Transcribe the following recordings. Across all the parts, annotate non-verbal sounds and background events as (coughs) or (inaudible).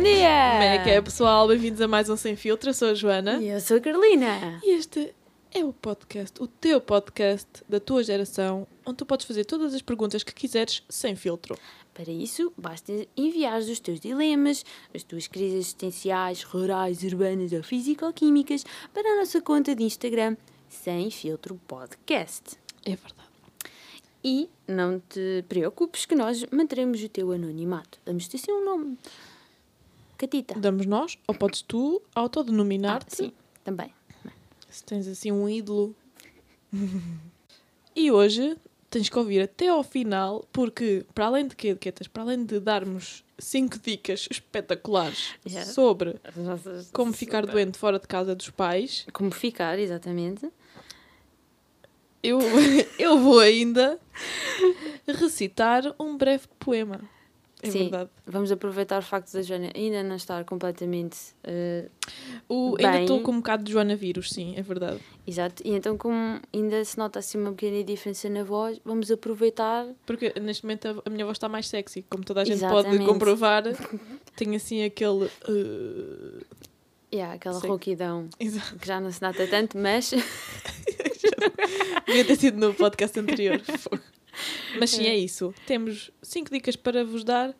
dia! Como é que é, pessoal? Bem-vindos a mais um Sem Filtro. Eu sou a Joana. E eu sou a Carolina. E este é o podcast, o teu podcast da tua geração, onde tu podes fazer todas as perguntas que quiseres sem filtro. Para isso, basta enviar os teus dilemas, as tuas crises existenciais, rurais, urbanas ou físico-químicas para a nossa conta de Instagram Sem Filtro Podcast. É verdade. E não te preocupes que nós manteremos o teu anonimato. Damos-te assim um nome. Catita. Damos nós, ou podes tu Ah, autodenominar-te, sim, também. se tens assim um ídolo. (laughs) e hoje tens que ouvir até ao final, porque para além de quê, Quetas? Para além de darmos cinco dicas espetaculares Já. sobre nossas- como ficar doente fora de casa dos pais, Como ficar, exatamente. eu, (laughs) eu vou ainda recitar um breve poema. É Sim. verdade. Vamos aproveitar o facto da Joana ainda não estar completamente eh, O, ainda Bem. estou com um bocado de Joana Vírus, sim, é verdade. Exato, e então como ainda se nota assim uma pequena diferença na voz, vamos aproveitar Porque neste momento a, minha voz está mais sexy, como toda a gente pode Exatamente. comprovar. (laughs) Tenho assim aquele. uh, yeah, aquela rouquidão exato. que já não se nota tanto, mas (laughs) Devia ter sido no podcast anterior. (laughs) (laughs) Mas sim, é isso. Temos cinco dicas para vos dar.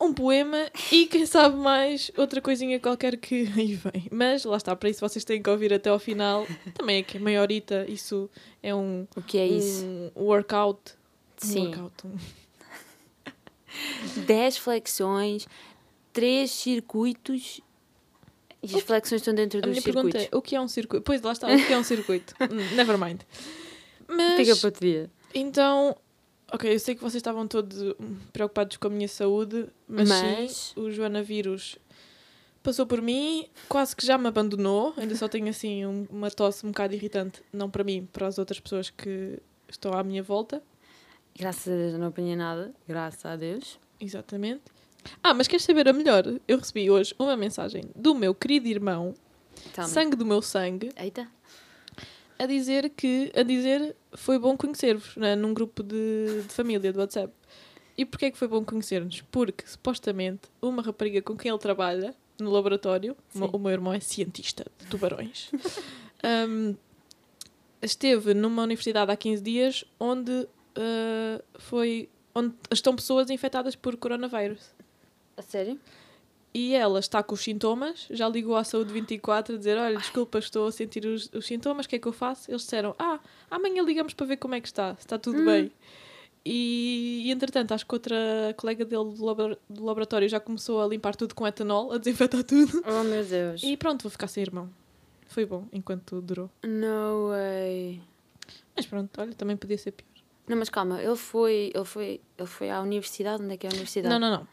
Um poema e quem sabe mais outra coisinha qualquer que (laughs) aí vem. Mas lá está, para isso vocês têm que ouvir até ao final. Também é que meia horita, isso é um, o que é isso? um workout. Um Sim. workout. um- (laughs) 10 flexões, 3 circuitos e as flexões estão dentro A dos circuitos. é: o que é um circuito? Pois lá está, o que é um circuito? Hum, Never mind. Mas, Fica para outro dia. então, ok, eu sei que vocês estavam todos hum, preocupados com a minha saúde, mas, Mas- sim, o Joana Vírus passou por mim, quase que já me abandonou. Ainda só tenho assim um- uma tosse um bocado irritante, não para mim, para as outras pessoas que estão à minha volta. Graças a Deus eu não apanhei nada, graças a Deus. Exatamente. Ah, mas queres saber a melhor? Eu recebi hoje uma mensagem do meu querido irmão, sangue do meu sangue, Eita. A dizer que a dizer foi bom conhecer-vos né, num grupo de, de família do WhatsApp. E porquê é que foi bom conhecer-nos? Porque supostamente uma rapariga com quem ele trabalha no laboratório, o meu- Sim. o meu irmão é cientista de tubarões, (laughs) hum, esteve numa universidade há 15 dias onde uh, foi onde estão pessoas infectadas por coronavírus. A sério? E ela está com os sintomas, já ligou à Saúde 24 a dizer: Olha, desculpa, estou a sentir os, os sintomas, o que é que eu faço? Eles disseram: Ah, amanhã ligamos para ver como é que está, se está tudo Hum. bem. E, e, entretanto, acho que outra colega dele do, labora- do laboratório já começou a limpar tudo com etanol, a desinfetar (laughs) tudo. Oh meu Deus. E pronto, vou ficar sem irmão. Foi bom enquanto durou. No way. Mas pronto, olha, também podia ser pior. Não, mas calma, ele foi, ele foi, ele foi à universidade, onde é que é a universidade? Não, não, não.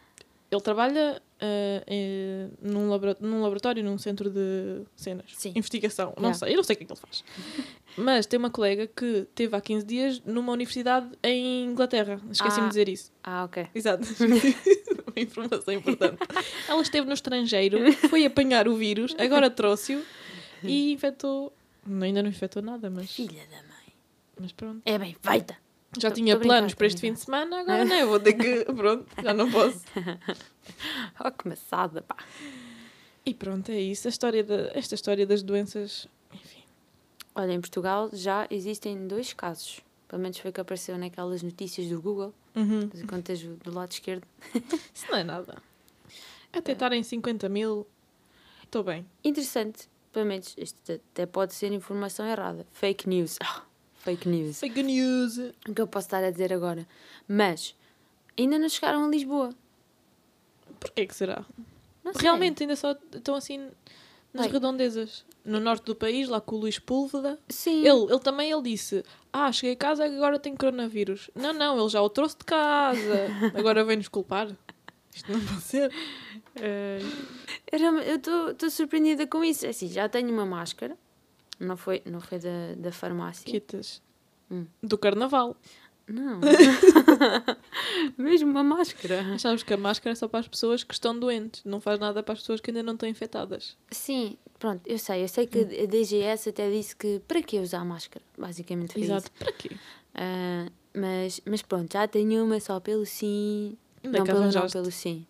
Ele trabalha eh, num, labora- num laboratório, num centro de cenas. Sim. Investigação. Não Yeah. sei, eu não sei o que é que ele faz. (laughs) Mas tem uma colega que teve há 15 dias numa universidade em Inglaterra. Esqueci-me Ah. de dizer isso. Ah, ok. Exato. (laughs) (laughs) uma informação importante. Ela esteve no estrangeiro, foi apanhar o vírus, agora trouxe-o e infectou. Ainda não infectou nada, mas, Filha da mãe. mas pronto. É bem feita. Já Tô- tinha tô planos para este fim de semana, agora não, eu vou ter que. Pronto, já não posso. (laughs) Oh, que maçada, pá. E pronto, é isso. A história da, esta história das doenças, enfim. Olha, em Portugal já existem dois casos. Pelo menos foi o que apareceu naquelas notícias do Google, Uhum. das contas do lado esquerdo. (laughs) Isso não é nada. Até estar em 50 mil, estou bem. Interessante. Pelo menos isto até pode ser informação errada. Fake news. Ah, fake news. Fake news. O que eu posso estar a dizer agora? Mas ainda não chegaram a Lisboa. Porquê que será? Realmente, ainda só estão assim nas Bem. redondezas. No norte do país, lá com o Luís Púlveda. Sim. Ele, ele também ele disse: Ah, cheguei a casa e agora tenho coronavírus. Não, não, ele já o trouxe de casa. (laughs) Agora vem-nos culpar. Isto não pode ser. Eh, eu estou surpreendida com isso. Assim, já tenho uma máscara. Não foi, não foi da, da farmácia. Quitas. Hum. Do carnaval. Não. (laughs) Mesmo uma máscara. Sabes que a máscara é só para as pessoas que estão doentes. Não faz nada para as pessoas que ainda não estão infectadas. Sim, pronto, eu sei. Eu sei que a DGS até disse que para que usar máscara? Basicamente foi Exato. isso. Para quê? Ah, mas, mas pronto, já tenho uma só pelo sim. É não pelo não, pelo sim.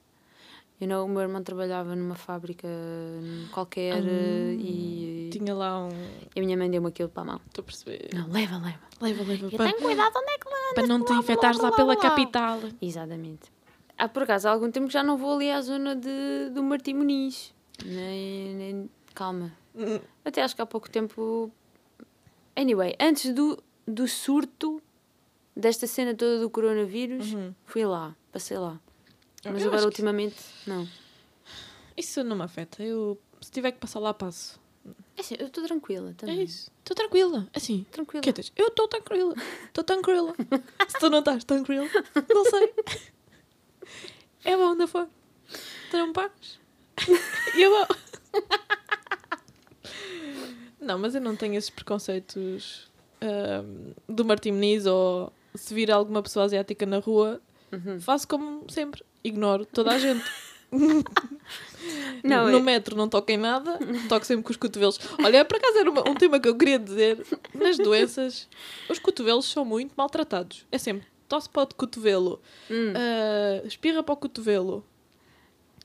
You know, o meu irmão trabalhava numa fábrica qualquer eh, e, Tinha lá um. e a minha mãe deu-me aquilo para a mão. Estou a perceber. Não, leva, leva. Leva, leva. Eu Para, tenho cuidado onde é que. Para não te infectares lá pela capital. Exatamente. Há por acaso há algum tempo que já não vou ali à zona de, do Martim Muniz. Nem, nem- calma. Até acho que há pouco tempo. Anyway, antes do, do surto desta cena toda do coronavírus, Uhum. fui lá, passei lá. Mas Eu agora acho que ultimamente, não. Isso não me afeta. Eu, se tiver que passar lá, passo. É assim, eu estou tranquila também. É isso. Estou tranquila. Assim. Tranquila. Que tens? Eu estou tranquila. Estou tranquila. (laughs) Se tu não estás tranquila, não sei. É bom da não pagas. E eu vou. Não, mas eu não tenho esses preconceitos ahm, do Martim Muniz ou se vir alguma pessoa asiática na rua, Uhum. faço como sempre. Ignoro toda a gente. (laughs) Não, no é- metro não toco em nada, toco sempre com os cotovelos. Olha, por acaso era uma- um tema que eu queria dizer. Nas doenças, os cotovelos são muito maltratados. É sempre tosse para o cotovelo, Hum, ah, espirra para o cotovelo.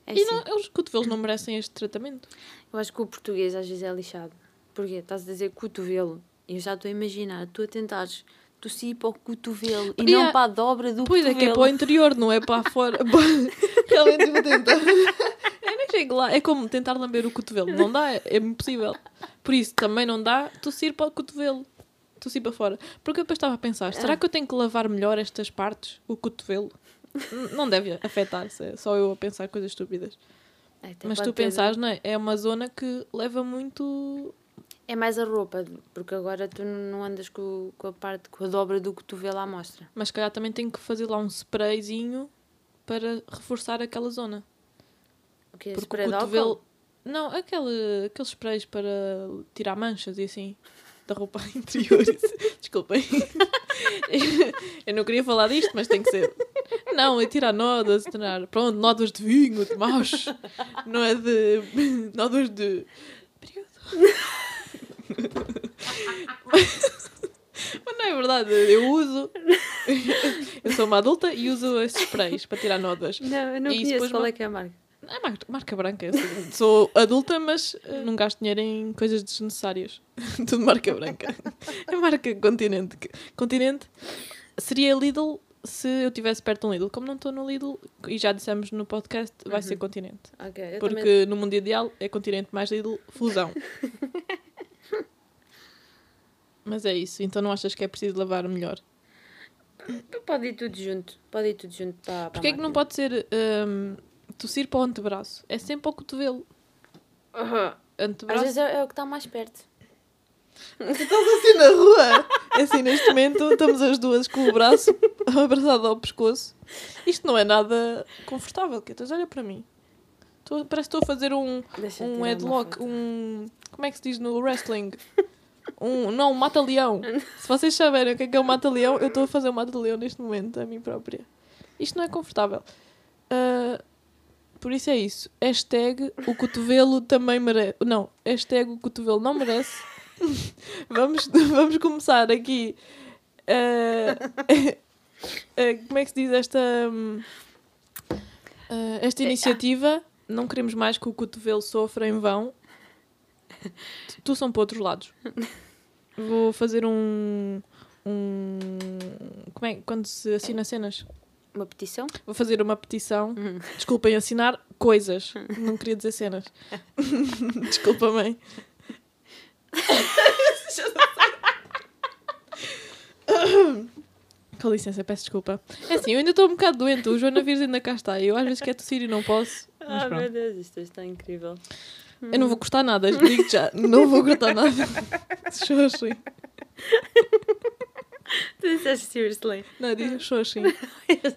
é e assim. não, os cotovelos não merecem este tratamento. Eu acho que o português às vezes é lixado. Porquê? Estás a dizer cotovelo. E eu já estou a imaginar, tu a tentares tossir para o cotovelo e Yeah. não para a dobra do Pois é cotovelo. que é para o interior, não é para fora. (laughs) (laughs) Realmente vou tentar. Eu nem chego lá. É como tentar lamber o cotovelo. Não dá, é, é impossível. Por isso também não dá tossir para o cotovelo. Tossir para fora. Porque eu depois estava a pensar, será que eu tenho que lavar melhor estas partes? O cotovelo? N- Não deve afetar-se, é só eu a pensar coisas estúpidas. Até Mas tu ter- pensares, não é? É uma zona que leva muito. É mais a roupa, porque agora tu não andas com, com a parte, com a dobra do cotovelo à mostra. Mas se calhar também tenho que fazer lá um sprayzinho para reforçar aquela zona. O que é Porque o cotovelo. Não, aquele, aqueles sprays para tirar manchas e assim. Da roupa (laughs) interior. (laughs) Desculpem. (laughs) Eu não queria falar disto, mas tem que ser. Não, é tirar nódoas, tirar. Pronto, nódoas de vinho, de maus. Não é de. Nódoas de. Obrigado. Mas não é verdade, eu uso. (laughs) Eu sou uma adulta e uso esses sprays para tirar nódoas. Não, eu não E conheço depois qual é que é a marca. É marca, marca branca. eu sou- Sou adulta, mas eh, não gasto dinheiro em coisas desnecessárias. (laughs) Tudo marca branca. É marca Continente. Continente seria Lidl se eu estivesse perto de um Lidl. Como não estou no Lidl, e já dissemos no podcast, vai ser Continente. Ok, eu Porque também... no mundo ideal é Continente mais Lidl, fusão. (laughs) Mas é isso. Então não achas que é preciso lavar melhor? Pode ir tudo junto. Pode ir tudo junto para, para Porquê é que não pode ser hum, tossir para o antebraço? É sempre ao cotovelo. Às Antebraço vezes é, é o que está mais perto. Estás assim na rua? É assim, neste momento estamos as duas com o braço (laughs) abraçado ao pescoço. Isto não é nada confortável, Quetas. Olha para mim. Estou- parece que estou a fazer um, Deixa um headlock, um. Como é que se diz no wrestling? Um, não, um mata-leão. (laughs) Se vocês saberem o que é que é um mata-leão, eu estou a fazer um mata-leão neste momento, a mim própria. Isto não é confortável. Ah, por isso é isso. Hashtag o cotovelo também merece. Não, hashtag o cotovelo não merece. (laughs) vamos, vamos começar aqui. ah, (laughs) ah, como é que se diz esta. hum, esta iniciativa? Não queremos mais que o cotovelo sofra em vão. (laughs) Tu- são para outros lados. Vou fazer um. um como é quando se assina cenas? Uma petição? Vou fazer uma petição. Desculpem, assinar coisas. Não queria dizer cenas. (laughs) Desculpa, mãe. Com licença, peço desculpa. É assim, eu ainda estou um bocado doente. O João Navios ainda cá está. Eu às vezes quero tossir e não posso. Ah, pronto. meu Deus, isto está incrível. Eu não vou cortar nada, digo já. Não vou cortar nada. (laughs) Xoxi. Tu disseste seriously. Não, digo xoxi.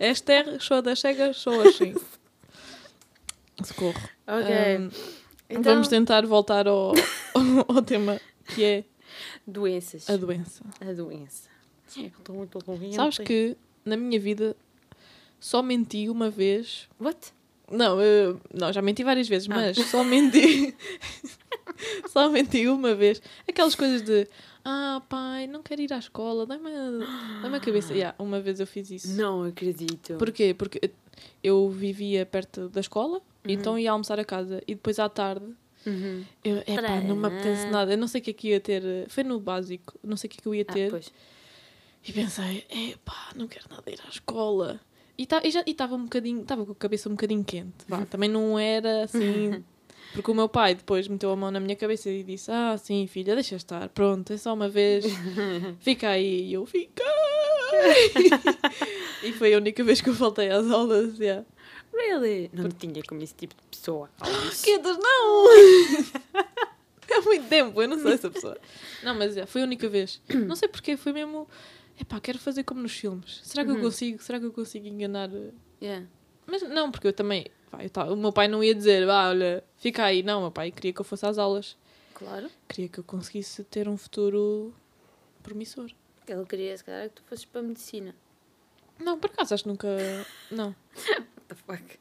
Hashtag show da chega, xoxi. (laughs) Socorro. Ok. Ahm, então, Vamos tentar voltar ao, ao, (laughs) ao tema que é doenças. a doença. A doença. Estou muito doente. Sabes que na minha vida só menti uma vez. What? Não, eu- não, já menti várias vezes, Ah. mas só menti. (laughs) só menti uma vez. Aquelas coisas de ah, pai, não quero ir à escola, dá-me dá-me a cabeça. Yeah, uma vez eu fiz isso. Não acredito. Porquê? Porque eu vivia perto da escola Então ia almoçar a casa. E depois à tarde, Uhum. eu, epá, não me apetece nada. Eu não sei o que é que ia ter. Foi no básico. Não sei o que é que eu ia Ah, ter. pois. E pensei, epá, não quero nada ir à escola. E estava um bocadinho, estava com a cabeça um bocadinho quente. Vá, (laughs) também não era assim. (laughs) Porque o meu pai depois meteu a mão na minha cabeça e disse: Ah, sim, filha, deixa estar, pronto, é só uma vez, (laughs) fica aí. E eu fiquei. e foi a única vez que eu faltei às aulas. Yeah. Really? Não tinha como esse tipo de pessoa. (gasps) Quedas, não! Há muito tempo, eu não sou essa pessoa. Não, mas yeah, foi a única vez. (coughs) Não sei porquê, foi mesmo. Epá, quero fazer como nos filmes. Será que eu Uhum. consigo? Será que eu consigo enganar? uh, Yeah. Mas não, porque eu também. pá, eu tava- o meu pai não ia dizer, vá, olha, fica aí. Não, o meu pai queria que eu fosse às aulas. Claro. Queria que eu conseguisse ter um futuro promissor. Ele queria, se calhar, que tu fosses para a medicina. Não, por acaso acho que nunca. Não. (laughs) What the fuck?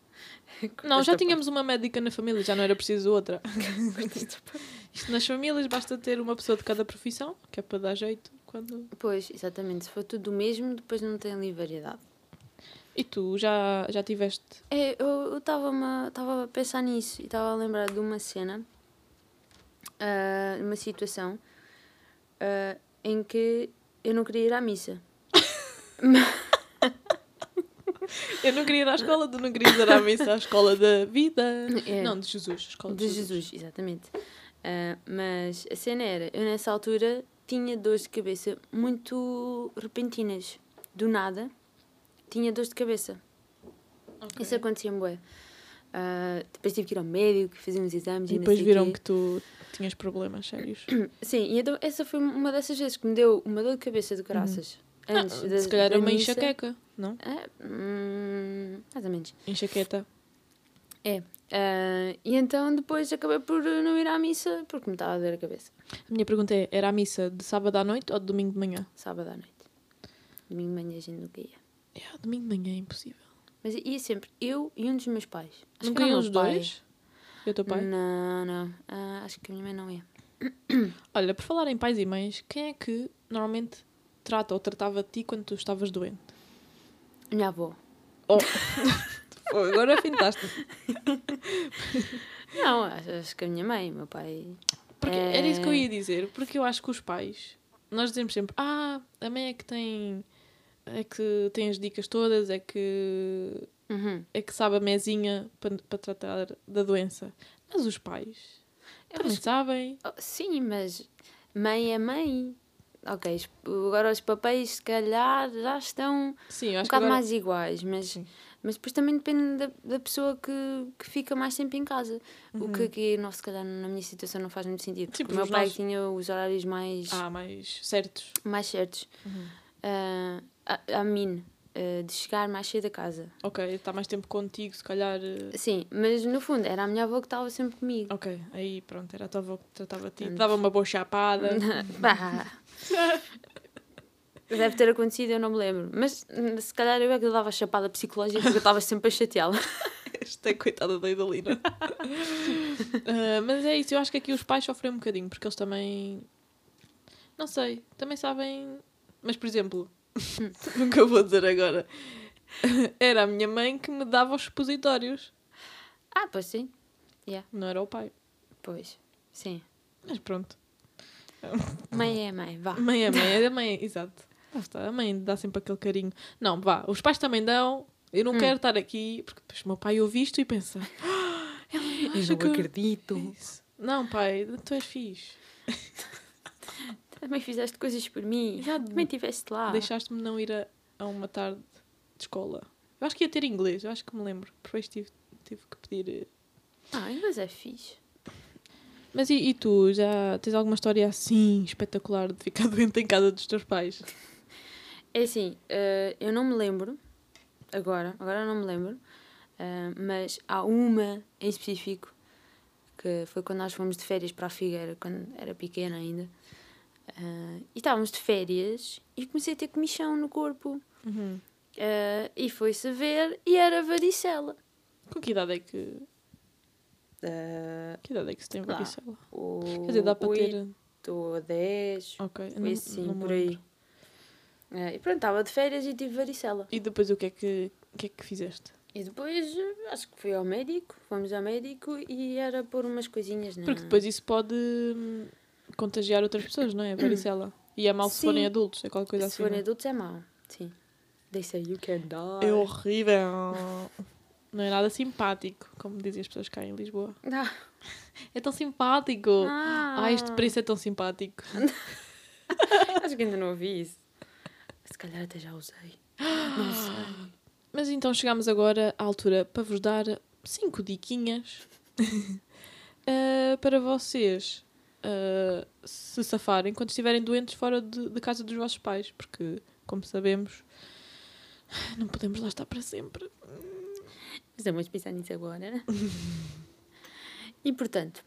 (laughs) Não, já tínhamos uma médica na família, já não era preciso outra. (laughs) Isto nas famílias basta ter uma pessoa de cada profissão, que é para dar jeito quando. Pois, exatamente. Se for tudo o mesmo, depois não tem ali variedade. E tu já, já tiveste. É, eu estava a pensar nisso e estava a lembrar de uma cena, ah, uma situação, ah, em que eu não queria ir à missa. (laughs) Eu não queria ir à escola, tu não querias ir à missa, à escola da vida. É. Não, de Jesus. Escola de, De Jesus, exatamente. Ah, mas a cena era, eu nessa altura tinha dores de cabeça muito repentinas. Do nada, tinha dores de cabeça. Ok. Isso acontecia-me bué. Ah, depois tive que ir ao médico, fazer uns exames e, E depois viram quê. que tu tinhas problemas sérios. (coughs) Sim, e então essa foi uma dessas vezes que me deu uma dor de cabeça de graças. Antes Ah, da, se calhar é uma missa. enxaqueca, não? Ah, hum, mais ou menos. Enxaqueta. Ah, e então depois acabei por não ir à missa porque me estava a doer a cabeça. A minha pergunta é: era a missa de sábado à noite ou de domingo de manhã? Sábado à noite. Domingo de manhã a gente nunca ia. É, domingo de manhã é impossível. Mas ia sempre eu e um dos meus pais. Acho Nunca iam os pai. dois? E o teu pai? Não, não. Ah, acho que a minha mãe não ia. (coughs) Olha, por falar em pais e mães, quem é que normalmente trata ou tratava de ti quando tu estavas doente? Minha avó. Oh. (laughs) Pô, agora fintaste. (laughs) Não, acho, que a minha mãe, meu pai. Porque É. era isso que eu ia dizer, porque eu acho que os pais, nós dizemos sempre, ah, a mãe é que tem é que tem as dicas todas, é que Uhum. é que sabe a mesinha para, para tratar da doença. Mas os pais Eu também acho- sabem. Oh, Sim, mas mãe é mãe. Ok, agora os papéis se calhar já estão Sim, um bocado agora... mais iguais, mas, Sim. Mas depois também depende da, da pessoa que, que fica mais tempo em casa. O que aqui, não, se calhar, na minha situação não faz muito sentido. Uhum. Sim, porque o meu pai nós- tinha os horários mais, Ah, mais certos. mais certos. Uhum. Ah, a, a mim, ah, de chegar mais cedo a casa. Ok, está mais tempo contigo, se calhar. eh, Sim, mas no fundo era a minha avó que estava sempre comigo. Ok, aí pronto, era a tua avó que tratava de ti. Dava uma boa chapada. (laughs) (laughs) Deve ter acontecido, eu não me lembro. Mas hum, se calhar eu é que lhe dava chapada psicológica porque eu estava sempre a chateá-la. (laughs) Esta é coitada da Idalina. (laughs) Ah, mas é isso, eu acho que aqui os pais sofrem um bocadinho, porque eles também. Não sei, também sabem. Mas, por exemplo, (laughs) eu vou dizer agora. Era a minha mãe que me dava os supositórios, Ah, pois sim. não era o pai. Pois, sim. Mas pronto. Mãe é mãe, vá. Mãe é mãe, é mãe, exato. Está, a mãe dá sempre aquele carinho. Não, vá, os pais também dão. Eu não Hum. quero estar aqui, porque depois o meu pai ouve isto e pensa: "Ah, ela não que eu-" acredito. Isso. Não, pai, tu és fixe. (laughs) Também fizeste coisas por mim. Já Também estiveste lá. Deixaste-me não ir a, a uma tarde de escola. Eu acho que ia ter inglês, eu acho que me lembro. Depois tive, tive que pedir. eh. Ah, mas é fixe. Mas e, e tu, já tens alguma história assim espetacular de ficar (laughs) doente em casa dos teus pais? É assim, eh, eu não me lembro, agora, agora não me lembro, eh, mas há uma em específico, que foi quando nós fomos de férias para a Figueira, quando era pequena ainda, eh, e estávamos de férias e comecei a ter comichão no corpo, Uhum. eh, e foi-se a ver, e era varicela. Com que idade é que. Eh, Que idade é que se tem varicela? o Quer dizer, dá para ter. oito ou 10, Ok, foi não- assim, não por aí. Eh, e pronto, estava de férias e tive varicela. E depois o que é que, o que, é que fizeste? E depois eh, acho que fui ao médico, fomos ao médico e era pôr umas coisinhas na. Porque depois isso pode hum, contagiar outras pessoas, não é? A (clears throat) varicela. E é mau se forem adultos, é qualquer coisa Se assim. forem não é? adultos é mau. Sim. They say you can die. É horrível. Não é nada simpático, como dizem as pessoas cá em Lisboa. (laughs) Ah. É tão simpático. Ah. Ah, este preço é tão simpático. (laughs) Acho que ainda não ouvi isso. Se calhar até já usei. Não (gasps) sei. Mas então chegamos agora à altura para vos dar cinco diquinhas (laughs) eh, para vocês eh, se safarem quando estiverem doentes fora de, de casa dos vossos pais, porque, como sabemos, não podemos lá estar para sempre. Estamos a pensar nisso agora. né? (laughs) e portanto,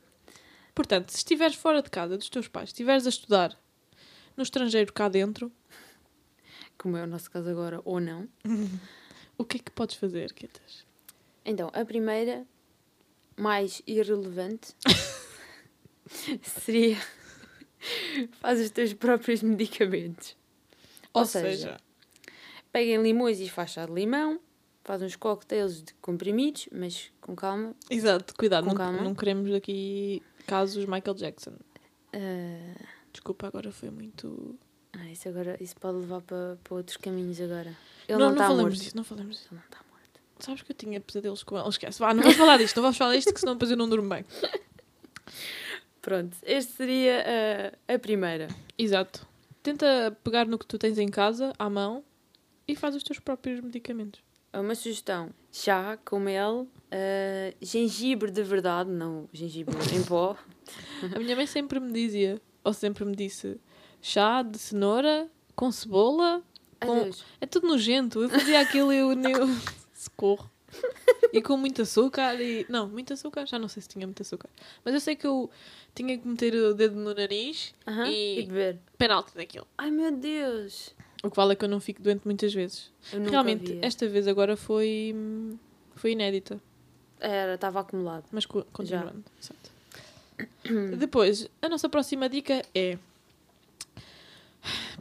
Portanto, se estiveres fora de casa dos teus pais, se estiveres a estudar no estrangeiro cá dentro, como é o nosso caso agora ou não, (laughs) o que é que podes fazer, Quetas? então a primeira, mais irrelevante, (laughs) seria faz os teus próprios medicamentos. Ou, seja, peguem limões e faz chá de limão, faz uns cocktails de comprimidos, mas com calma. exato, cuidado, não, calma. não queremos aqui casos Michael Jackson. Ah, Desculpa, agora foi muito. Ah, isso agora isso pode levar para, para outros caminhos agora. Ele não, não está falamos morto. disso, não falamos disso. Ele não está morto. Sabes que eu tinha pesadelos com ele. Esquece. Vá, não vamos falar disto, não vamos falar disto, que senão depois eu não durmo bem. (laughs) Pronto, este seria ah, a primeira. Exato. Tenta pegar no que tu tens em casa, à mão, e faz os teus próprios medicamentos. Uma sugestão: chá com mel, ah, gengibre de verdade, não gengibre em pó. A minha mãe sempre me dizia, ou sempre me disse, chá de cenoura com cebola. Com... É tudo nojento. Eu fazia aquilo e eu nem. (laughs) Socorro. E com muito açúcar e. Não, muito açúcar, já não sei se tinha muito açúcar. Mas eu sei que eu tinha que meter o dedo no nariz Aham, e- E beber. penalti daquilo. Ai meu Deus! O que vale é que eu não fico doente muitas vezes. Eu Realmente, via. esta vez agora foi. Foi inédita. Era, estava acumulado. Mas co- continuando. Depois, a nossa próxima dica é.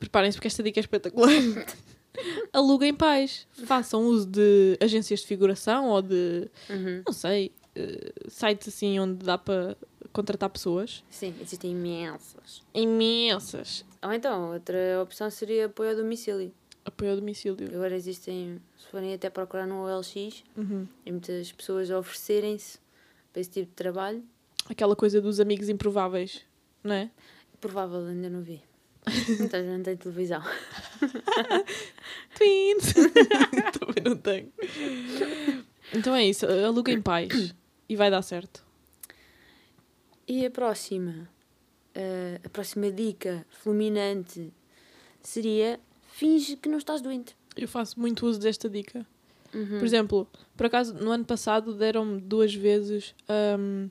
Preparem-se porque esta dica é espetacular. (laughs) Aluguem pais. Façam uso de agências de figuração ou de. Uhum. Não sei. eh, sites assim onde dá para contratar pessoas. Sim, existem imensas. Imensas. Ou então, outra opção seria apoio a domicílio. Apoio ao domicílio. Agora existem, se forem até procurar no OLX, Uhum. e muitas pessoas a oferecerem-se para esse tipo de trabalho. Aquela coisa dos amigos improváveis, não é? Provável, ainda não vi. Então, não tem televisão. (laughs) Twins! (laughs) Também não tenho. Então é isso, aluguem pais e vai dar certo. E a próxima, eh, a próxima dica fulminante seria finge que não estás doente. Eu faço muito uso desta dica. Uhum. Por exemplo, por acaso, no ano passado deram-me duas vezes hum,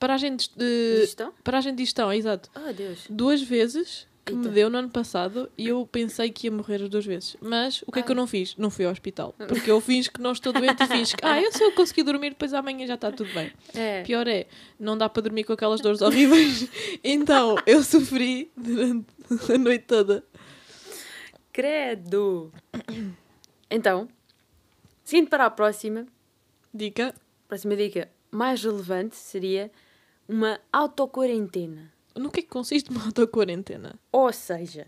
paragem de, de- Digestão? paragem de digestão, exato. Oh, Deus. Duas vezes que me Eita. deu no ano passado e eu pensei que ia morrer as duas vezes. Mas o que é que eu Ai. não fiz? Não fui ao hospital. Porque eu finjo que não estou doente e finjo que, (laughs) ah, eu se eu conseguir dormir, depois amanhã já está tudo bem. É. Pior é, não dá para dormir com aquelas dores horríveis. (laughs) Então, eu sofri durante a noite toda. Credo! Então, seguindo para a próxima, Dica. próxima dica mais relevante seria uma autoquarentena. No que é que consiste uma (laughs) autoquarentena? Ou seja,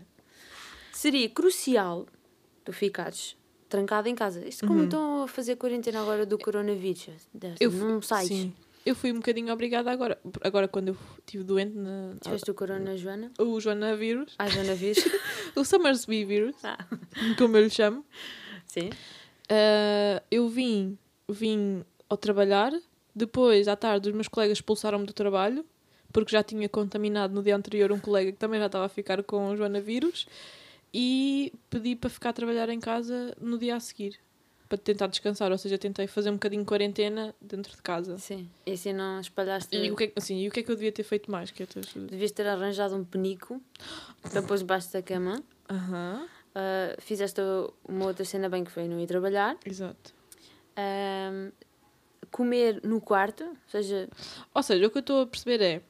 seria crucial tu ficares trancado em casa. Isto como Uhum. estão a fazer quarentena agora do coronavírus. Eu não fu- sais. Sim. Eu fui um bocadinho obrigada agora. Agora, quando eu estive doente, na, Tiveste o corona, Joana? o Joana vírus, Ah, Joana vírus? (laughs) o Summersby vírus, Ah. (laughs) como eu lhe chamo, Sim. ah, eu vim, vim ao trabalhar. Depois, à tarde, os meus colegas expulsaram-me do trabalho porque já tinha contaminado no dia anterior um colega que também já estava a ficar com o Joana vírus e pedi para ficar a trabalhar em casa no dia a seguir para tentar descansar, ou seja, tentei fazer um bocadinho de quarentena dentro de casa. Sim. E assim não espalhaste. E o que, é, assim, e o que é que eu devia ter feito mais? Que Devias ter arranjado um penico para pôr debaixo da cama. Aham, Ah, fizeste uma outra cena bem que foi não ir trabalhar. exato. Ahm, comer no quarto, ou seja, Ou seja, o que eu estou a perceber é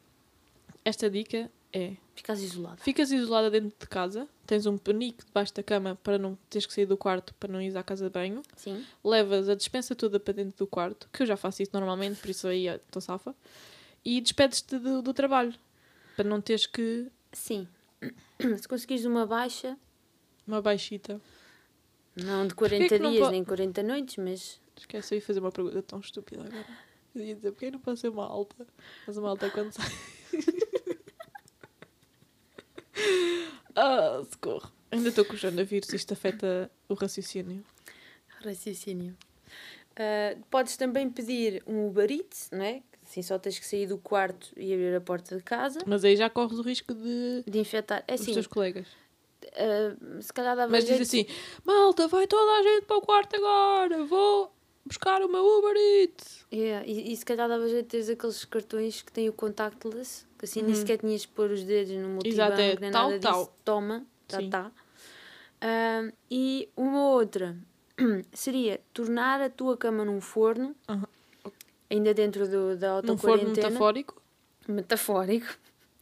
esta dica é Ficas isolada. Ficas isolada dentro de casa, tens um penico debaixo da cama para não teres que sair do quarto para não ir à casa de banho, Sim. levas a dispensa toda para dentro do quarto, que eu já faço isso normalmente, por isso aí estou safa, e despedes-te do, do trabalho para não teres que Sim. (clears throat) Se conseguires uma baixa, uma baixita. não de Porquê 40 que não dias nem 40 noites, mas Esquece aí de fazer uma pergunta tão estúpida agora. Eu ia dizer, porquê não pode ser uma alta? Mas uma alta é quando sai. (laughs) ah, socorro. Ainda estou com o vírus, isto afeta o raciocínio. raciocínio. Ah, podes também pedir um Uber Eats, não é? Assim só tens que sair do quarto e abrir a porta de casa. Mas aí já corres o risco de De infectar. É os assim, teus colegas. ah, se calhar dava Mas diz assim: malta, vai toda a gente para o quarto agora, vou buscar o meu Uber Eats. Yeah, e, e se calhar dava jeito de teres aqueles cartões que têm o contactless, que assim nem Uhum. sequer tinhas de pôr os dedos no multibanco, Exato, é nem tal, nada tal. disso. Toma, já Sim. está. Ah, e uma outra (clears throat) seria tornar a tua cama num forno, ainda dentro do, da Num forno autoquarentena. metafórico. metafórico.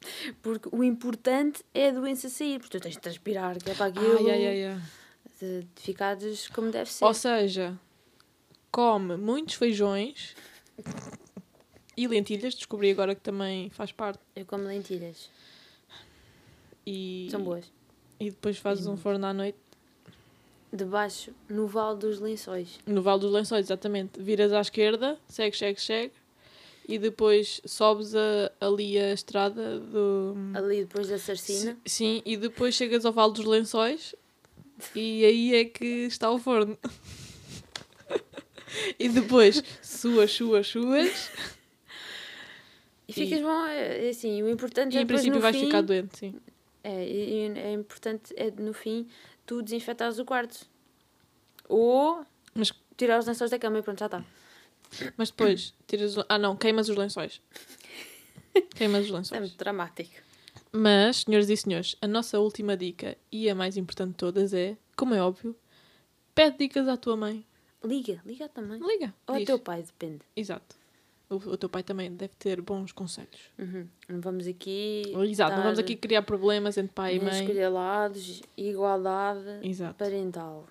(laughs) Porque o importante é a doença sair, porque tu tens de transpirar, que é para aquilo ai, ai, ai. De, de ficares como deve ser. Ou seja, come muitos feijões e lentilhas. Descobri agora que também faz parte. Eu como lentilhas, E, são boas. e depois fazes um forno à noite. Debaixo, no Vale dos Lençóis. No Vale dos Lençóis, exatamente. Viras à esquerda, segue, segue, segue. E depois sobes a- ali a estrada do. Ali depois da Sarcina. Si- Sim, e depois chegas ao Vale dos Lençóis e aí é que está o forno. (laughs) e depois suas, suas, suas. E ficas bom, é, é assim, o importante E é em depois princípio no vais fim, ficar doente, sim. É, e, e é importante é no fim tu desinfetares o quarto. Ou Mas, tirar os lençóis da cama e pronto, já está. mas depois tiras. Ah, não, queimas os lençóis. Queimas os É lençóis. muito dramático. Mas, senhores e senhores, a nossa última dica e a mais importante de todas é, como é óbvio, pede dicas à tua mãe. Liga, liga também. Liga. Ou ao diz. teu pai, depende. Exato. O, o teu pai também deve ter bons conselhos. Uhum. Não vamos aqui. Exato, não vamos aqui criar problemas entre pai e mãe. escolher lados, igualdade Exato. parental.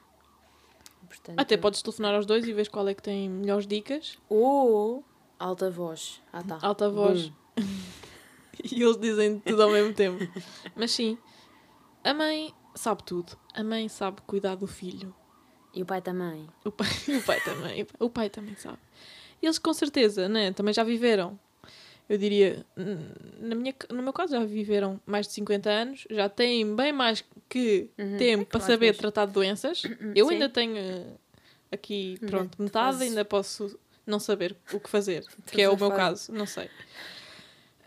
Portanto, Até podes telefonar aos dois e ver qual é que tem melhores dicas. Ou alta voz. Ah, tá. Alta voz. (laughs) E eles dizem tudo ao mesmo tempo. (laughs) Mas sim, a mãe sabe tudo. A mãe sabe cuidar do filho. E o pai também. O pai, (laughs) o pai também. O pai também sabe. Eles com certeza, né? Também já viveram. Eu diria, na minha, no meu caso, já viveram mais de 50 anos, já têm bem mais que Uhum. tempo para mais saber mesmo. tratar de doenças. (coughs) Eu Sim. ainda tenho eh, aqui, pronto, tu metade, ainda posso não saber o que fazer, (laughs) que é o meu caso, não sei.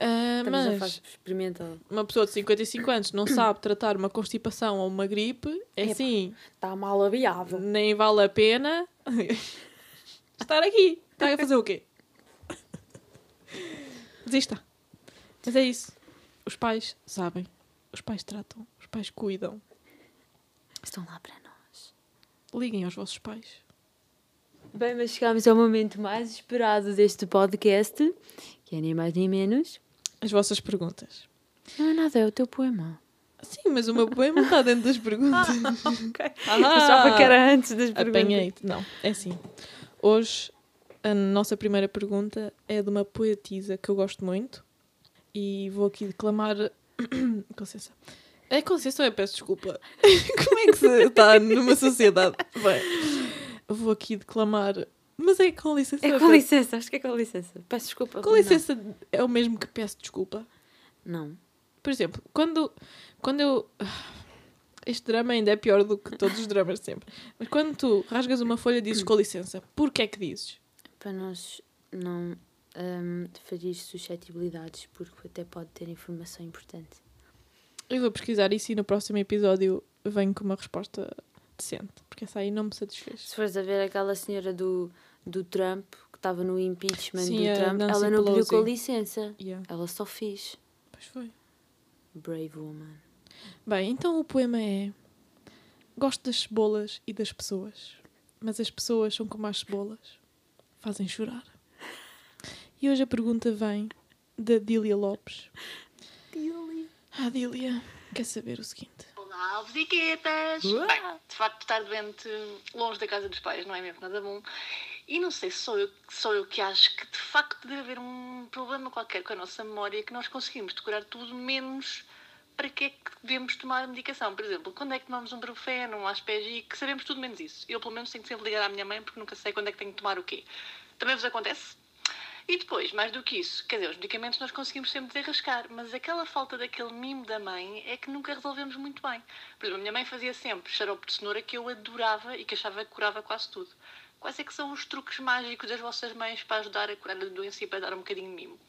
Ah, Estamos a mas fase experimental. uma pessoa de 55 anos não sabe tratar uma constipação ou uma gripe, é Epa. assim, Está mal aviado. nem vale a pena (laughs) estar aqui. Está a fazer o quê? Desista. Mas é isso. Os pais sabem. Os pais tratam. Os pais cuidam. Estão lá para nós. Liguem aos vossos pais. Bem, mas chegámos ao momento mais esperado deste podcast, que é nem mais nem menos. As vossas perguntas. Não é nada, é o teu poema. Sim, mas o meu poema está dentro das perguntas. (laughs) ok. Ah, Achava que era antes das perguntas. Apanhei-te. Não, é assim. Hoje, a nossa primeira pergunta é de uma poetisa que eu gosto muito. E vou aqui declamar. (coughs) com licença. É ou é peço desculpa? (laughs) Como é que se está numa sociedade? Bem, vou aqui declamar. Mas é com licença. É com licença, acho que é com licença. Peço desculpa. Com licença é o mesmo que peço desculpa. Não. não. Por exemplo, quando, quando eu. (sighs) Este drama ainda é pior do que todos os dramas sempre. Mas quando tu rasgas uma folha e dizes com licença, porquê é que dizes? Para nós não hum, ferir suscetibilidades, porque até pode ter informação importante. Eu vou pesquisar isso e no próximo episódio venho com uma resposta decente. Porque essa aí não me satisfez. Se fores a ver aquela senhora do, do Trump, que estava no impeachment Sim, do Trump, Nancy ela não pediu Pelosi. com licença. Yeah, Ela só fez. pois foi. Brave woman. Bem, então o poema é: Gosto das cebolas e das pessoas, mas as pessoas são como as cebolas, fazem chorar. E hoje a pergunta vem da Dília Lopes. A Adília quer saber o seguinte. Olá! Bem, de facto, estar doente longe da casa dos pais não é mesmo nada bom. E não sei se sou eu, sou eu que acho que de facto deve haver um problema qualquer com a nossa memória que nós conseguimos decorar tudo menos para que é que devemos tomar a medicação. Por exemplo, quando é que tomamos um brufeno, um aspegic, sabemos tudo menos isso. Eu, pelo menos, tenho que sempre ligar à minha mãe porque nunca sei quando é que tenho que tomar o quê. Também vos acontece? E depois, mais do que isso, quer dizer, os medicamentos nós conseguimos sempre desenrascar, mas aquela falta daquele mimo da mãe é que nunca resolvemos muito bem. Por exemplo, a minha mãe fazia sempre xarope de cenoura que eu adorava e que achava que curava quase tudo. Quais é que são os truques mágicos das vossas mães para ajudar a curar a doença e para dar um bocadinho de mimo?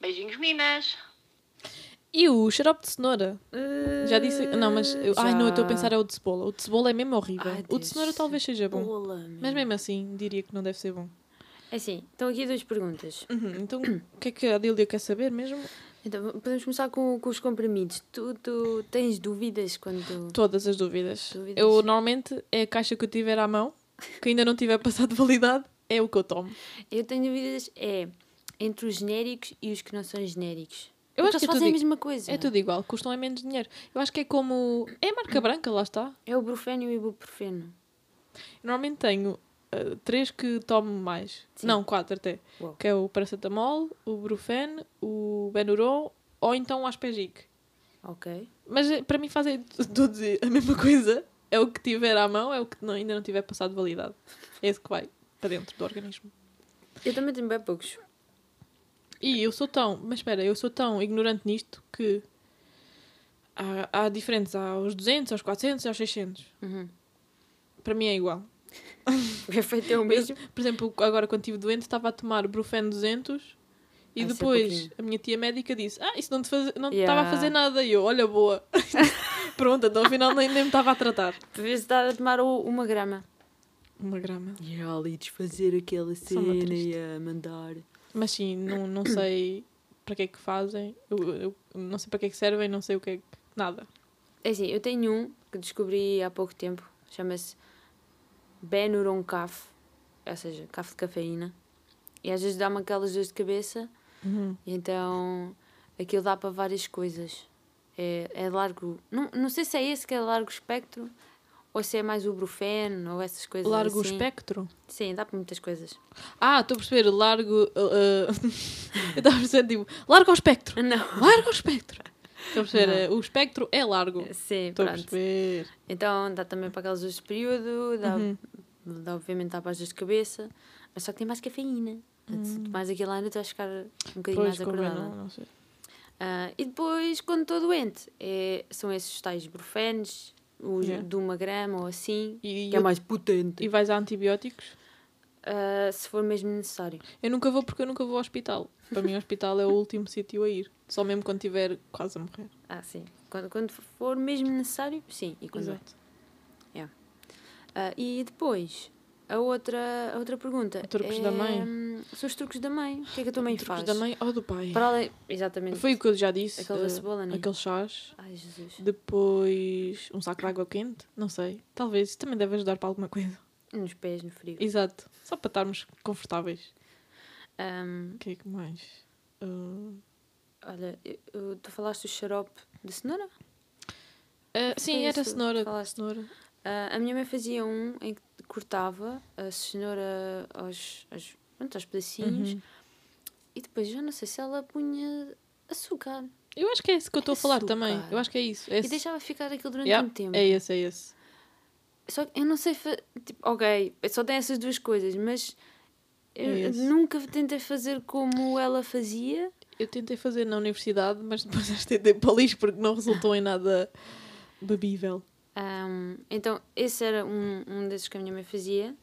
Beijinhos, meninas! E o xarope de cenoura? Já disse. Não, mas. eu- Ai, não, eu estou a pensar é o de cebola. O de cebola é mesmo horrível. Ai, o de cenoura talvez seja bom. cebola, Mas mesmo assim, diria que não deve ser bom. É assim, estão aqui duas perguntas. Uhum, Então, o que é que a Adília quer saber mesmo? Então, podemos começar com, com os comprimidos. Tu, tu tens dúvidas quando. Todas as dúvidas. Dúvidas. Eu, normalmente, é a caixa que eu tiver à mão, que ainda não tiver (laughs) passado validade, é o que eu tomo. Eu tenho dúvidas é entre os genéricos e os que não são genéricos. Eu Porque acho que é fazem tudo, a mesma coisa. é tudo igual, custam é menos dinheiro. Eu acho que é como. É a marca (coughs) branca, lá está. É o brufeno e o ibuprofeno. Eu normalmente tenho ah, três que tomo mais. Sim. Não, quatro até. Uau. Que é o paracetamol, o Brufen, o Benuron ou então o Aspegic. Ok. Mas eh, para mim fazem todos a mesma coisa. É o que tiver à mão, é o que não- ainda não tiver passado validade. É esse que vai para dentro do organismo. Eu também tenho bem poucos. E eu sou tão, mas espera, eu sou tão ignorante nisto que há, há diferentes, há os 200, aos 400 e aos 600. Uhum. Para mim é igual. O efeito é o mesmo. Por exemplo, agora quando estive doente estava a tomar Brufen 200 e isso é depois a minha tia médica disse: Ah, isso não te, faz... não Yeah. estava a fazer nada. E eu, olha, boa. (laughs) Pronto, então afinal nem, nem me estava a tratar. Devias estar a tomar o- uma grama. Uma grama. E ali desfazer aquela uma triste. a mandar. Mas sim, não, não (coughs) sei para que é que fazem, eu, eu não sei para que é que servem, não sei o que é que. Nada. É assim, eu tenho um que descobri há pouco tempo. Chama-se Benuron Caf. Ou seja, café de cafeína. E às vezes dá-me aquelas dores de cabeça. E então aquilo dá para várias coisas. É, é largo. Não, não sei se é esse que é largo espectro. Ou se é mais o brufeno ou essas coisas Largo assim. espectro? Sim, dá para muitas coisas. Ah, estou a perceber, largo. uh, uh, (laughs) eu estava a perceber, tipo, largo ao espectro. Não. Largo ao espectro. Estou a perceber, Não. uh, o espectro é largo. Sim, Estou a pronto. perceber. Então dá também para aquelas de período, dá, Uhum. dá obviamente dá para as dores de cabeça, mas só que tem mais cafeína. Portanto, Se tomares aquilo ainda, tu vais ficar um bocadinho. Pois, mais acordada. não, não sei. Ah, e depois, quando estou doente, é, são esses tais brufenes, os Yeah. de uma grama ou assim, E, que é mais potente. e vais a antibióticos? Ah, se for mesmo necessário. Eu nunca vou porque eu nunca vou ao hospital. Para mim, o hospital é o último (laughs) sítio a ir. Só mesmo quando estiver quase a morrer. Ah, sim. Quando, quando for mesmo necessário, sim. E quando é. Exato. Ah, e depois, a outra, a outra pergunta. Truques é, da mãe. hum, São os truques da mãe. O que é que a tua mãe Truques faz? da mãe ou do pai? Para além, exatamente. Foi o que eu já disse. Aquele da uh, cebola, né? Aqueles chás. Ai, Jesus. Depois, um saco de água quente. Não sei. Talvez. Isso também deve ajudar para alguma coisa. Nos pés, no frio. Exato. Só para estarmos confortáveis. O que é que mais? Uh, olha, eu- tu falaste do xarope de cenoura? uh, sim, era isso cenoura. falaste. cenoura. Ah, a minha mãe fazia um em que cortava a cenoura aos, aos, pronto, aos pedacinhos Uhum. e depois já não sei se ela punha açúcar Eu acho que é esse que eu estou a falar Açúcar. também. Eu acho que é isso. e Esse. deixava ficar aquilo durante Yeah, muito tempo. É esse, é esse. Só eu não sei. fa- Tipo, ok, só tem essas duas coisas, mas eu esse. nunca tentei fazer como ela fazia. Eu tentei fazer na universidade, mas depois as (laughs) tentei para lixo porque não resultou em nada bebível. Ahm, então, esse era um, um desses que a minha mãe fazia.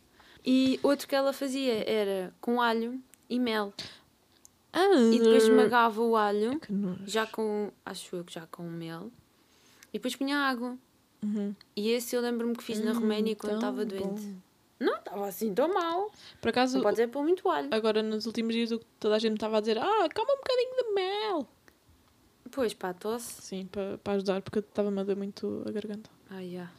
E outro que ela fazia era com alho e mel. Ah, E depois esmagava o alho, já com, acho eu que já com mel. E depois punha água. Uhum. E esse eu lembro-me que fiz na Hum, Roménia quando estava doente. bom. Não estava assim tão mal. Por acaso, Não pode ser pôr muito alho. agora nos últimos dias o que toda a gente me estava a dizer, ah, calma um bocadinho de mel. Pois, para a tosse. Sim, para, para ajudar, porque estava-me a doer muito a garganta. Ah, yeah.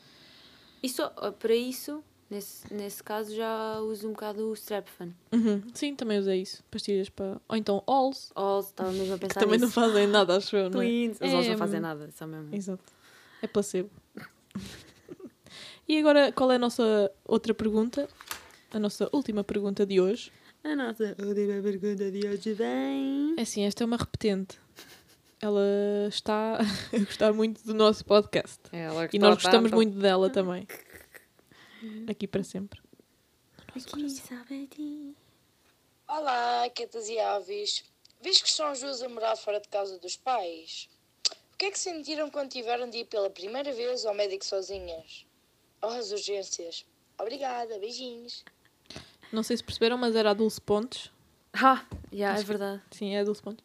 E só, ó, para isso, Nesse, nesse caso já uso um bocado o Strepfan. Uhum. Sim, também usei isso. Pastilhas para. Ou então Alls, Ou estava mesmo a que pensar também não nisso. fazem nada, acho eu, não é? Eles É, não fazem nada, só mesmo. Exato. É placebo. E agora, qual é a nossa outra pergunta? A nossa última pergunta de hoje. A nossa última pergunta de hoje vem. É assim, esta é uma repetente. Ela está (laughs) a gostar muito do nosso podcast. Ela E nós gostamos muito dela também. Aqui para sempre. Aqui sabe ti. Olá, quetas e aves. Visto que estão as duas a morar fora de casa dos pais, que é que sentiram quando tiveram de ir pela primeira vez ao médico sozinhas? Ou às urgências? Obrigada, beijinhos. Não sei se perceberam, mas era a Dulce Pontes. Ah, já, é Acho que- verdade. Sim, é a Dulce Pontes.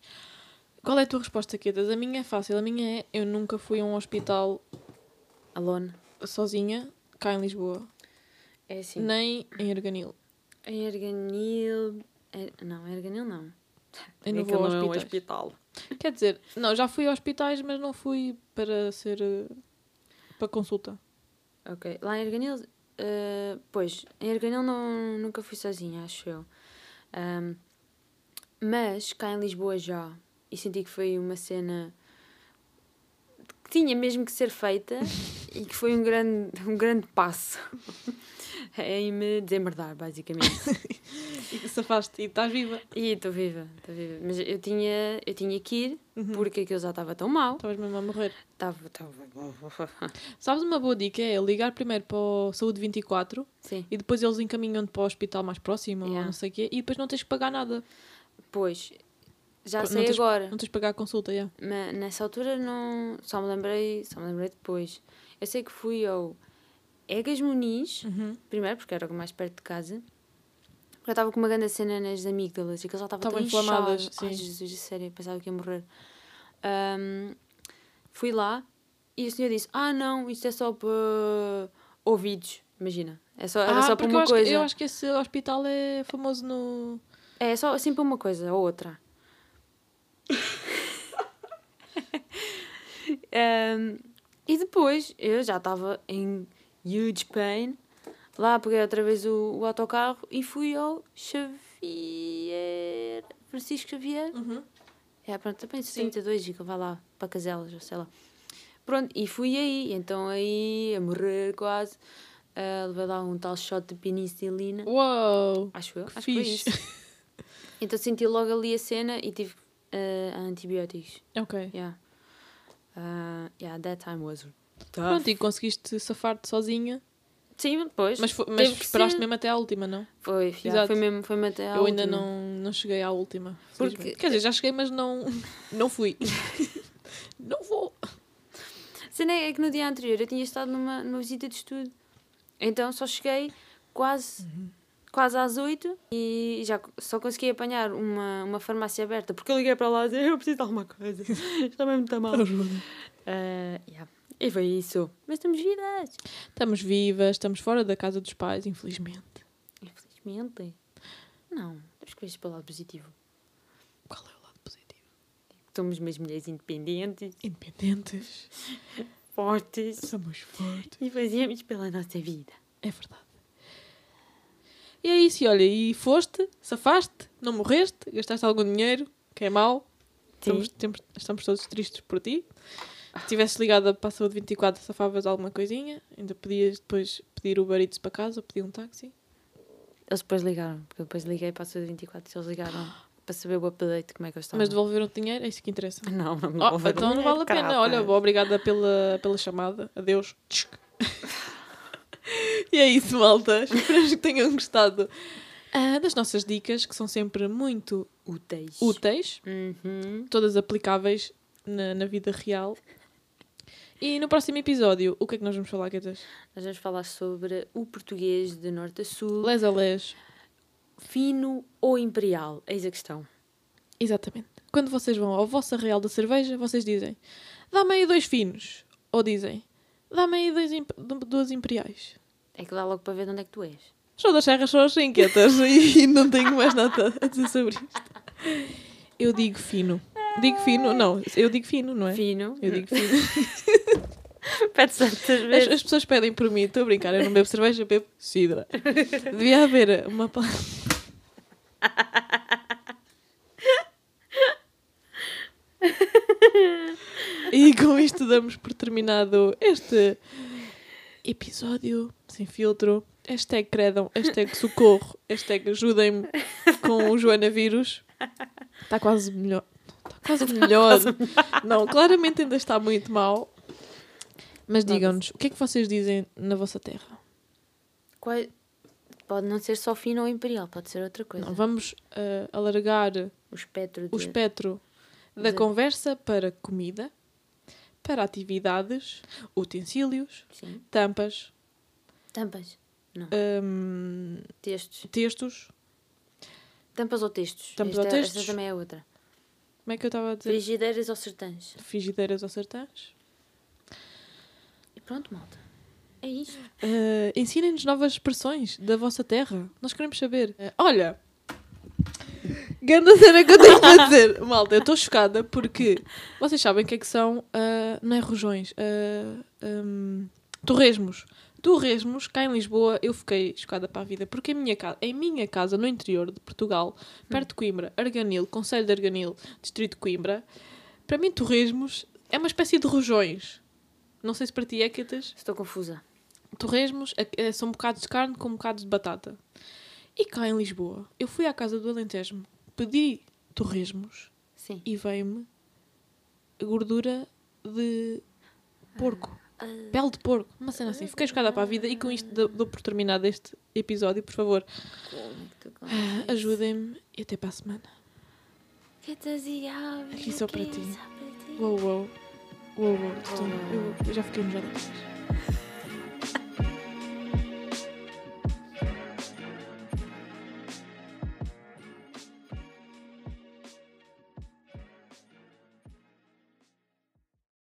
Qual é a tua resposta, Quedas? A minha é fácil. A minha é: eu nunca fui a um hospital Alone. sozinha, cá em Lisboa. É assim. Nem em Erganil. Em Erganil. Er- Não, Erganil não. Eu não É vou a não é um hospital. Quer dizer, não, já fui a hospitais, mas não fui para ser. eh, para consulta. Ok. Lá em Erganil. eh, pois, em Erganil não, nunca fui sozinha, acho eu. Ahm, mas cá em Lisboa já. E senti que foi uma cena que tinha mesmo que ser feita (laughs) e que foi um grande, um grande passo (laughs) em me desemmerdar, basicamente. (laughs) E safaste e estás viva. E estou viva, estou viva. Mas eu tinha, eu tinha que ir Uhum. porque aquilo já estava tão mal. Estavas mesmo a morrer. Estava, estava. (laughs) Sabes uma boa dica? É ligar primeiro para o Saúde 24 Sim, e depois eles encaminham-te para o hospital mais próximo ou Yeah. não sei o quê e depois não tens que pagar nada. pois. Já Não sei tens- agora. Não tens que pagar a consulta, yeah. Mas nessa altura não. Só me lembrei. Só me lembrei depois. Eu sei que fui ao Egas Muniz, Uhum. primeiro, porque era o mais perto de casa. Porque eu estava com uma grande cena nas amígdalas e que eu já estava Estavam tão inflamadas. Ai. Jesus, sério, pensava que ia morrer. Ahm, fui lá e o senhor disse: Ah, não, isto é só para ouvidos. Imagina. É só, era Ah, só para uma eu coisa. que, eu acho que esse hospital é famoso no. É só assim para uma coisa ou outra. (laughs) Ahm, e depois eu já estava em huge pain. Lá peguei outra vez o, o autocarro e fui ao Xavier. Francisco Xavier. Uhum. É, pronto, também Sim. 72 e que vai lá para Caselas, sei lá. Pronto, e fui aí, então aí a morrer quase. ah, levei lá um tal shot de penicilina. Uou! Acho eu, Que acho que foi fixe. isso. Então senti logo ali a cena e tive uh, antibióticos. Ok. Yeah. Uh, yeah, that time was tough. Pronto, e conseguiste safar-te sozinha. Sim, depois. Mas, mas esperaste mesmo até à última, não? Foi, Exato. foi mesmo, foi até à eu ainda não, não cheguei à última. Porque-. Quer dizer, já cheguei, mas não, (laughs) não fui. (laughs) não vou. Cena é que no dia anterior eu tinha estado numa, numa visita de estudo. Então só cheguei quase, Uhum. quase às 8 e já só consegui apanhar uma, uma farmácia aberta porque eu liguei para lá e disse eu preciso de alguma coisa. (laughs) Está mesmo muito mal. Uh, yeah. E foi isso. Mas estamos vivas. Estamos vivas, estamos fora da casa dos pais, infelizmente. Infelizmente. Não, temos que ver isto pelo lado positivo. Qual é o lado positivo? Somos umas mulheres independentes, Independentes, (laughs) fortes somos fortes. e fazemos pela nossa vida. É verdade. E é isso, e olha, e foste, safaste, não morreste, gastaste algum dinheiro, que é mau. Estamos, estamos todos tristes por ti. Se tivesse ligado para a saúde 24, safavas alguma coisinha, ainda podias depois pedir o Eats para casa, ou pedir um táxi. Eles depois ligaram, porque eu depois liguei para a Saúde 24 e eles ligaram (gasps) para saber o update, como é que eu estava. Mas devolveram o dinheiro, é isso que interessa. (laughs) Não, não, Oh, então não vale a pena. Olha, boa, obrigada pela, pela chamada. Adeus. (laughs) e é isso, malta. (laughs) Esperamos que tenham gostado ah, das nossas dicas, que são sempre muito Úteis. úteis, Uhum. todas aplicáveis na, na vida real. E no próximo episódio, o que é que nós vamos falar, Quetas? Nós vamos falar sobre o português de norte a sul, Les a les. fino ou imperial. Eis a questão. Exatamente. Quando vocês vão ao vossa real da cerveja, vocês dizem dá-me aí dois finos. Ou dizem dá-me aí dois imp- duas imperiais. É que dá logo para ver de onde é que tu és. Sou das serras, sou as inquietas (laughs) e não tenho mais nada a dizer sobre isto. Eu digo fino. Digo fino? Não, eu digo fino, não é? Fino. Eu digo fino. (laughs) Pede tantas As, vezes. as pessoas pedem por mim, estou a brincar, eu não bebo cerveja, bebo cidra. Devia haver uma. e com isto damos por terminado este episódio sem filtro. Hashtag credam, hashtag socorro, hashtag ajudem-me com o Joana Vírus. Está quase melhor. Está quase melhor. Não, claramente ainda está muito mal. Mas digam-nos, o que é que vocês dizem na vossa terra? Qual- Pode não ser só fino ou imperial, pode ser outra coisa. Não, vamos eh, alargar O espectro de... o espectro da de- conversa para comida, para atividades, utensílios, Sim. tampas, Tampas. Não. hum, Textos. textos. Tampas ou textos? Tampas esta, ou textos? Esta também é outra. Como é que eu estava a dizer? Frigideiras ou sertãs. Frigideiras ou sertãs. E pronto, malta. É isto. Eh, Ensinem-nos novas expressões da vossa terra. Nós queremos saber. Eh, olha! Ganda cena que eu tenho para dizer. (laughs) Malta, eu estou chocada porque vocês sabem o que é que são. ah, não é rojões. ah, hum, torresmos. Torresmos, cá em Lisboa, eu fiquei chocada para a vida. Porque em minha, casa, em minha casa, no interior de Portugal, perto de Coimbra, Arganil, Conselho de Arganil, Distrito de Coimbra, para mim, torresmos é uma espécie de rojões. Não sei se para ti é, Quetas Estou confusa. torresmos eh, eh, são bocados de carne com bocados de batata. E cá em Lisboa, eu fui à casa do Alentejo, pedi torresmos Sim. e veio-me gordura de porco. Ah, Pele de porco. Uma cena assim. Fiquei chocada para a vida e com isto dou, dou por terminado este episódio. Por favor, ah, ajudem-me e até para a semana. Aqui só para que ti. só para ti. Uou, uou. Uou, uou. Eu- já fiquei enojada.